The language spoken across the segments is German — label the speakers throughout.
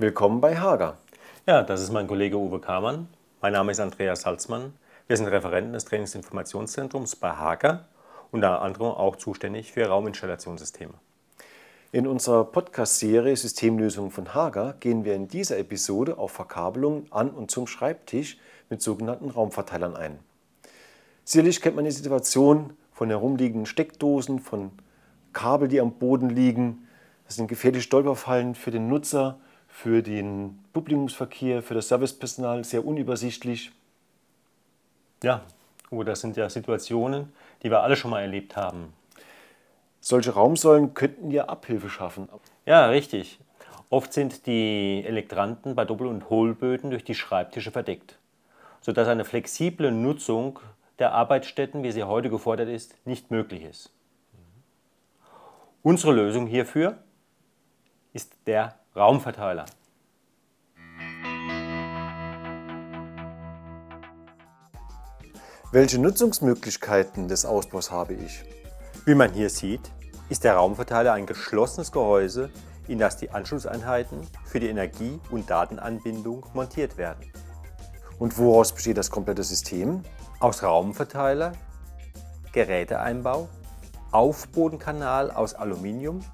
Speaker 1: Willkommen bei Hager.
Speaker 2: Ja, das ist mein Kollege Uwe Kamann. Mein Name ist Andreas Salzmann. Wir sind Referenten des Trainingsinformationszentrums bei Hager, unter anderem auch zuständig für Rauminstallationssysteme.
Speaker 1: In unserer Podcast-Serie Systemlösungen von Hager gehen wir in dieser Episode auf Verkabelungen an und zum Schreibtisch mit sogenannten Raumverteilern ein. Sicherlich kennt man die Situation von herumliegenden Steckdosen, von Kabel, die am Boden liegen. Das sind gefährliche Stolperfallen für den Nutzer, für den Publikumsverkehr, für das Servicepersonal sehr unübersichtlich.
Speaker 2: Ja, oh, das sind ja Situationen, die wir alle schon mal erlebt haben.
Speaker 1: Solche Raumsäulen könnten ja Abhilfe schaffen.
Speaker 2: Ja, richtig. Oft sind die Elektranten bei Doppel- und Hohlböden durch die Schreibtische verdeckt, sodass eine flexible Nutzung der Arbeitsstätten, wie sie heute gefordert ist, nicht möglich ist. Unsere Lösung hierfür ist der Raumverteiler.
Speaker 1: Welche Nutzungsmöglichkeiten des Ausbaus habe ich?
Speaker 2: Wie man hier sieht, ist der Raumverteiler ein geschlossenes Gehäuse, in das die Anschlusseinheiten für die Energie- und Datenanbindung montiert werden.
Speaker 1: Und woraus besteht das komplette System?
Speaker 2: Aus Raumverteiler, Geräteeinbau, Aufbodenkanal aus Aluminium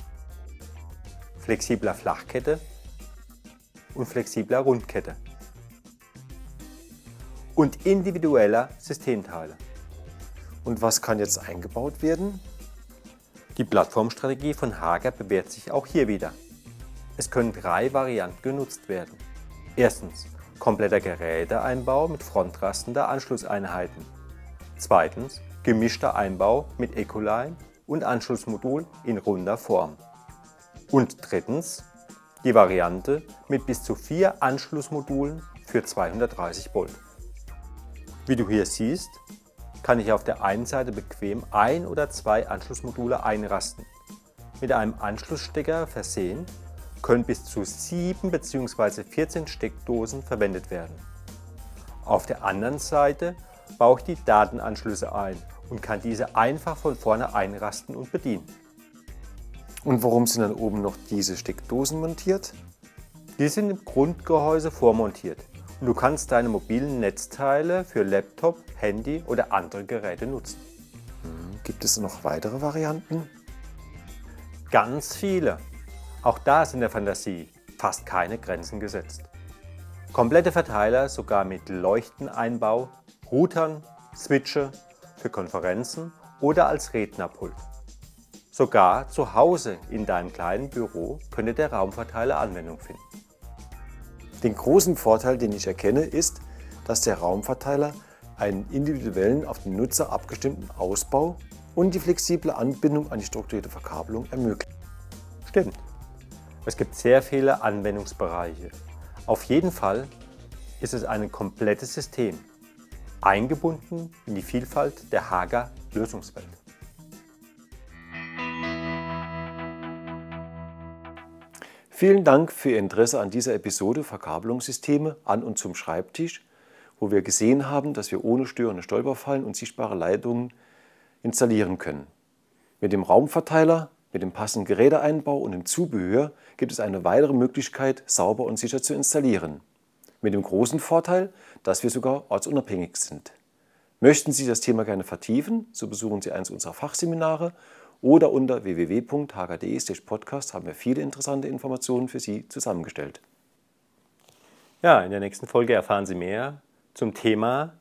Speaker 2: flexibler Flachkette und flexibler Rundkette und individueller Systemteile.
Speaker 1: Und was kann jetzt eingebaut werden?
Speaker 2: Die Plattformstrategie von Hager bewährt sich auch hier wieder. Es können drei Varianten genutzt werden. Erstens kompletter Geräteeinbau mit Frontrasten der Anschlusseinheiten. Zweitens gemischter Einbau mit Ecoline und Anschlussmodul in runder Form. Und drittens die Variante mit bis zu vier Anschlussmodulen für 230 Volt. Wie du hier siehst, kann ich auf der einen Seite bequem ein oder zwei Anschlussmodule einrasten. Mit einem Anschlussstecker versehen können bis zu 7 bzw. 14 Steckdosen verwendet werden. Auf der anderen Seite baue ich die Datenanschlüsse ein und kann diese einfach von vorne einrasten und bedienen.
Speaker 1: Und warum sind dann oben noch diese Steckdosen montiert?
Speaker 2: Die sind im Grundgehäuse vormontiert und du kannst deine mobilen Netzteile für Laptop, Handy oder andere Geräte nutzen.
Speaker 1: Hm, gibt es noch weitere Varianten?
Speaker 2: Ganz viele. Auch da ist in der Fantasie fast keine Grenzen gesetzt. Komplette Verteiler sogar mit Leuchteneinbau, Routern, Switche für Konferenzen oder als Rednerpult. Sogar zu Hause in deinem kleinen Büro könnte der Raumverteiler Anwendung finden.
Speaker 1: Den großen Vorteil, den ich erkenne, ist, dass der Raumverteiler einen individuellen, auf den Nutzer abgestimmten Ausbau und die flexible Anbindung an die strukturierte Verkabelung ermöglicht.
Speaker 2: Stimmt. Es gibt sehr viele Anwendungsbereiche. Auf jeden Fall ist es ein komplettes System, eingebunden in die Vielfalt der Hager Lösungswelt.
Speaker 1: Vielen Dank für Ihr Interesse an dieser Episode Verkabelungssysteme an und zum Schreibtisch, wo wir gesehen haben, dass wir ohne störende Stolperfallen und sichtbare Leitungen installieren können. Mit dem Raumverteiler, mit dem passenden Geräteeinbau und dem Zubehör gibt es eine weitere Möglichkeit, sauber und sicher zu installieren. Mit dem großen Vorteil, dass wir sogar ortsunabhängig sind. Möchten Sie das Thema gerne vertiefen, so besuchen Sie eins unserer Fachseminare oder unter www.hgde-podcast haben wir viele interessante Informationen für Sie zusammengestellt.
Speaker 2: Ja, in der nächsten Folge erfahren Sie mehr zum Thema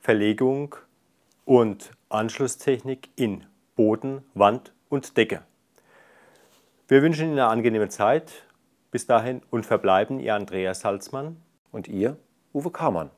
Speaker 2: Verlegung und Anschlusstechnik in Boden, Wand und Decke. Wir wünschen Ihnen eine angenehme Zeit. Bis dahin und verbleiben Ihr Andreas Salzmann
Speaker 1: und Ihr Uwe Kamann.